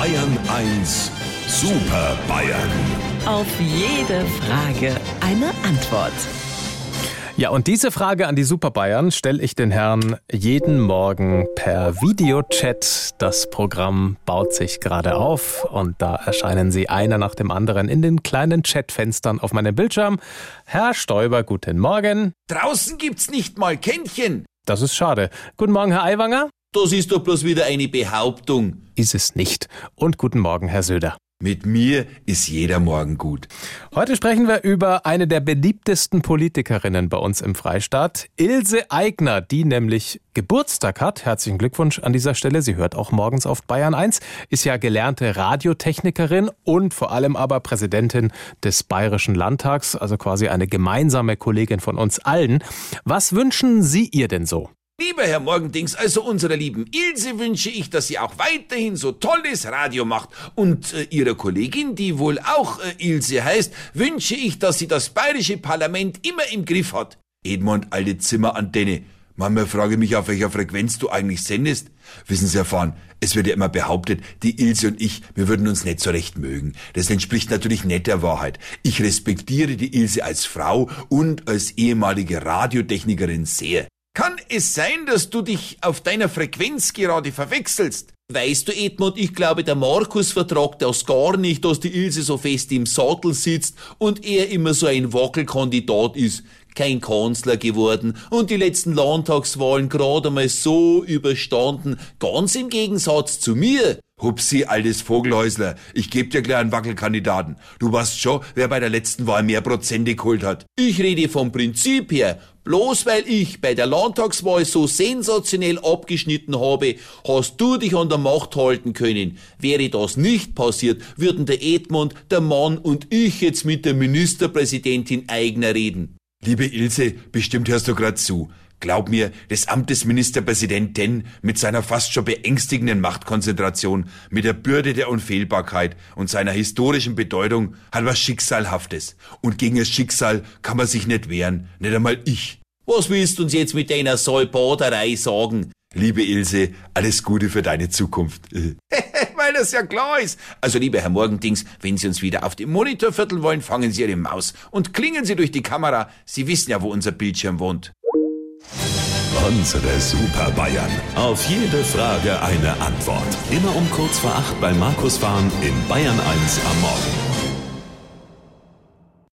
Bayern 1 Super Bayern. Auf jede Frage eine Antwort. Ja, und diese Frage an die Super Bayern stelle ich den Herrn jeden Morgen per Videochat. Das Programm baut sich gerade auf und da erscheinen Sie einer nach dem anderen in den kleinen Chatfenstern auf meinem Bildschirm. Herr Stoiber, guten Morgen. Draußen gibt's nicht mal Kännchen. Das ist schade. Guten Morgen, Herr Aiwanger. Das ist doch bloß wieder eine Behauptung. Ist es nicht. Und guten Morgen, Herr Söder. Mit mir ist jeder Morgen gut. Heute sprechen wir über eine der beliebtesten Politikerinnen bei uns im Freistaat, Ilse Aigner, die nämlich Geburtstag hat. Herzlichen Glückwunsch an dieser Stelle. Sie hört auch morgens auf Bayern 1, ist ja gelernte Radiotechnikerin und vor allem aber Präsidentin des Bayerischen Landtags, also quasi eine gemeinsame Kollegin von uns allen. Was wünschen Sie ihr denn so? Lieber Herr Morgendings, also unserer lieben Ilse wünsche ich, dass sie auch weiterhin so tolles Radio macht. Und äh, ihrer Kollegin, die wohl auch äh, Ilse heißt, wünsche ich, dass sie das bayerische Parlament immer im Griff hat. Edmund, alte Zimmerantenne. Manchmal frage mich, auf welcher Frequenz du eigentlich sendest. Wissen Sie, erfahren, es wird ja immer behauptet, die Ilse und ich, wir würden uns nicht so recht mögen. Das entspricht natürlich nicht der Wahrheit. Ich respektiere die Ilse als Frau und als ehemalige Radiotechnikerin sehr. Kann es sein, dass du dich auf deiner Frequenz gerade verwechselst? Weißt du, Edmund, ich glaube, der Markus vertragt das gar nicht, dass die Ilse so fest im Sattel sitzt und er immer so ein Wackelkandidat ist. Kein Kanzler geworden und die letzten Landtagswahlen gerade einmal so überstanden, ganz im Gegensatz zu mir. Hupsi, altes Vogelhäusler, ich geb dir gleich einen Wackelkandidaten. Du weißt schon, wer bei der letzten Wahl mehr Prozente geholt hat. Ich rede vom Prinzip her. Bloß weil ich bei der Landtagswahl so sensationell abgeschnitten habe, hast du dich an der Macht halten können. Wäre das nicht passiert, würden der Edmund, der Mann und ich jetzt mit der Ministerpräsidentin eigener reden. Liebe Ilse, bestimmt hörst du grad zu. Glaub mir, das Amt des Ministerpräsidenten mit seiner fast schon beängstigenden Machtkonzentration, mit der Bürde der Unfehlbarkeit und seiner historischen Bedeutung hat was Schicksalhaftes. Und gegen das Schicksal kann man sich nicht wehren, nicht einmal ich. Was willst du uns jetzt mit deiner Säubaderei sagen? Liebe Ilse, alles Gute für deine Zukunft. Weil das ja klar ist. Also, lieber Herr Morgendings, wenn Sie uns wieder auf dem Monitor vierteln wollen, fangen Sie Ihre Maus und klingen Sie durch die Kamera. Sie wissen ja, wo unser Bildschirm wohnt. Unsere Super Bayern. Auf jede Frage eine Antwort. Immer um kurz vor acht bei Markus Fahren in Bayern 1 am Morgen.